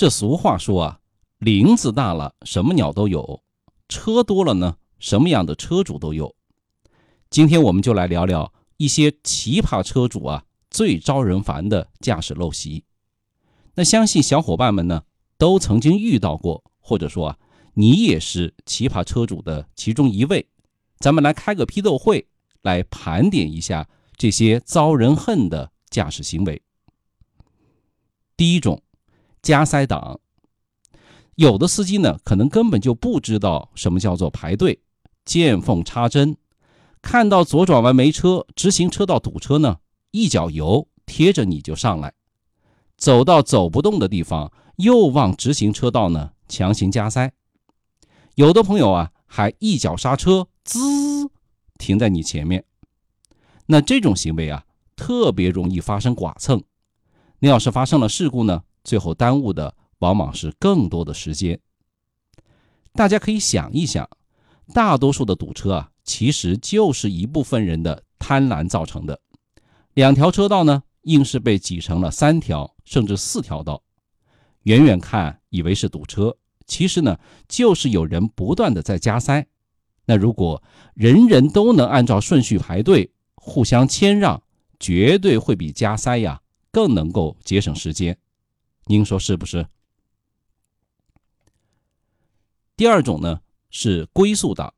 这俗话说啊，林子大了，什么鸟都有；车多了呢，什么样的车主都有。今天我们就来聊聊一些奇葩车主啊最招人烦的驾驶陋习。那相信小伙伴们呢都曾经遇到过，或者说啊你也是奇葩车主的其中一位。咱们来开个批斗会，来盘点一下这些遭人恨的驾驶行为。第一种，加塞党。有的司机呢可能根本就不知道什么叫做排队，见缝插针。看到左转弯没车，直行车道堵车呢，一脚油贴着你就上来，走到走不动的地方，又往直行车道呢强行加塞。有的朋友啊，还一脚刹车，滋，停在你前面。那这种行为啊，特别容易发生剐蹭。那要是发生了事故呢，最后耽误的往往是更多的时间。大家可以想一想，大多数的堵车啊。其实就是一部分人的贪婪造成的。两条车道呢，硬是被挤成了三条甚至四条道。远远看以为是堵车，其实呢就是有人不断的在加塞。那如果人人都能按照顺序排队，互相谦让，绝对会比加塞呀更能够节省时间。您说是不是？第二种呢是龟速党。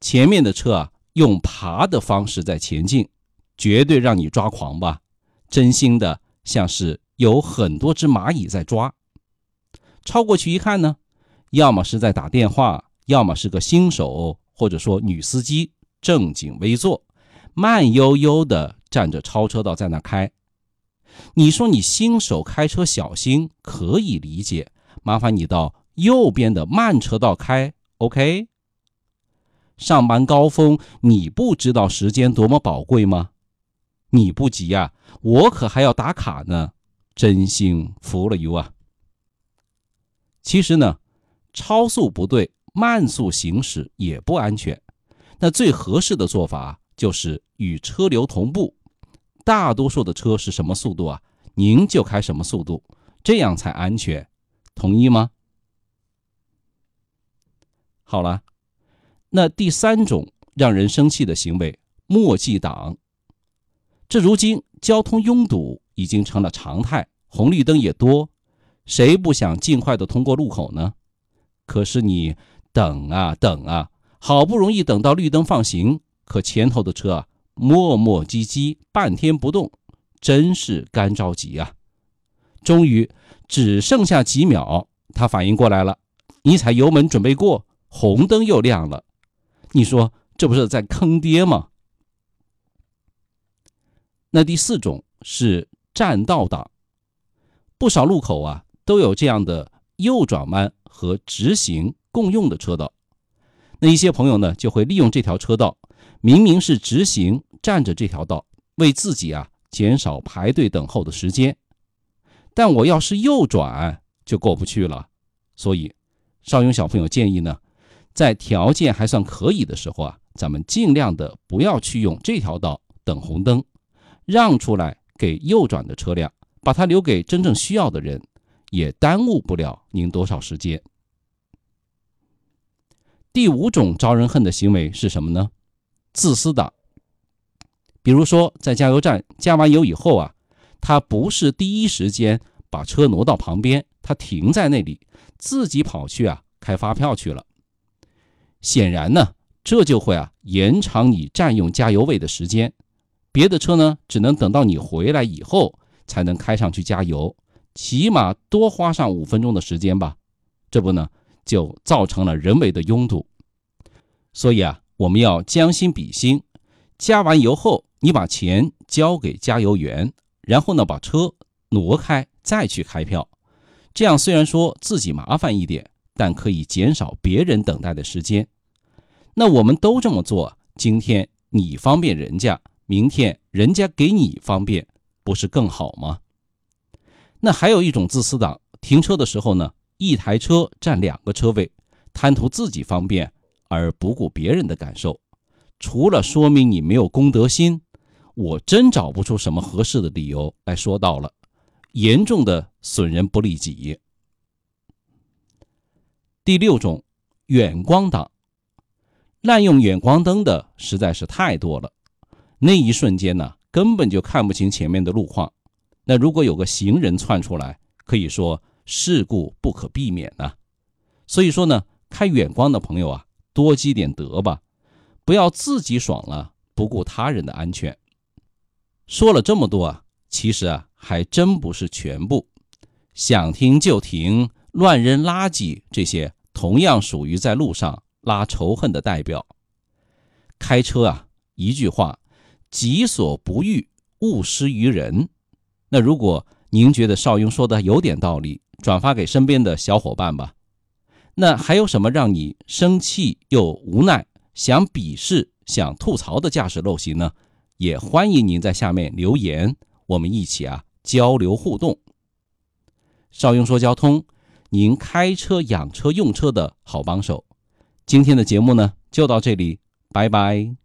前面的车啊，用爬的方式在前进，绝对让你抓狂吧？真心的，像是有很多只蚂蚁在抓。超过去一看呢，要么是在打电话，要么是个新手，或者说女司机正襟危坐，慢悠悠的站着超车道在那开。你说你新手开车小心可以理解，麻烦你到右边的慢车道开，OK？上班高峰，你不知道时间多么宝贵吗？你不急呀，我可还要打卡呢。真心服了 you 啊！其实呢，超速不对，慢速行驶也不安全。那最合适的做法就是与车流同步。大多数的车是什么速度啊？您就开什么速度，这样才安全。同意吗？好了。那第三种让人生气的行为，墨迹党。这如今交通拥堵已经成了常态，红绿灯也多，谁不想尽快的通过路口呢？可是你等啊等啊，好不容易等到绿灯放行，可前头的车啊磨磨唧唧，半天不动，真是干着急啊！终于只剩下几秒，他反应过来了，你踩油门准备过，红灯又亮了。你说这不是在坑爹吗？那第四种是占道党，不少路口啊都有这样的右转弯和直行共用的车道，那一些朋友呢就会利用这条车道，明明是直行，占着这条道，为自己啊减少排队等候的时间，但我要是右转就过不去了，所以邵勇小朋友建议呢。在条件还算可以的时候啊，咱们尽量的不要去用这条道等红灯，让出来给右转的车辆，把它留给真正需要的人，也耽误不了您多少时间。第五种招人恨的行为是什么呢？自私的。比如说在加油站加完油以后啊，他不是第一时间把车挪到旁边，他停在那里，自己跑去啊开发票去了。显然呢，这就会啊延长你占用加油位的时间，别的车呢只能等到你回来以后才能开上去加油，起码多花上五分钟的时间吧，这不呢就造成了人为的拥堵。所以啊，我们要将心比心，加完油后你把钱交给加油员，然后呢把车挪开再去开票，这样虽然说自己麻烦一点，但可以减少别人等待的时间。那我们都这么做，今天你方便人家，明天人家给你方便，不是更好吗？那还有一种自私党，停车的时候呢，一台车占两个车位，贪图自己方便而不顾别人的感受，除了说明你没有公德心，我真找不出什么合适的理由来说到了，严重的损人不利己。第六种，远光党，滥用远光灯的实在是太多了。那一瞬间呢，根本就看不清前面的路况。那如果有个行人窜出来，可以说事故不可避免呐。所以说呢，开远光的朋友啊，多积点德吧，不要自己爽了，不顾他人的安全。说了这么多啊，其实啊，还真不是全部。想停就停，乱扔垃圾，这些同样属于在路上拉仇恨的代表。开车啊，一句话，己所不欲，勿施于人。那如果您觉得邵雍说的有点道理，转发给身边的小伙伴吧。那还有什么让你生气又无奈、想鄙视、想吐槽的驾驶陋习呢？也欢迎您在下面留言，我们一起啊交流互动。邵雍说交通，您开车、养车、用车的好帮手。今天的节目呢就到这里，拜拜。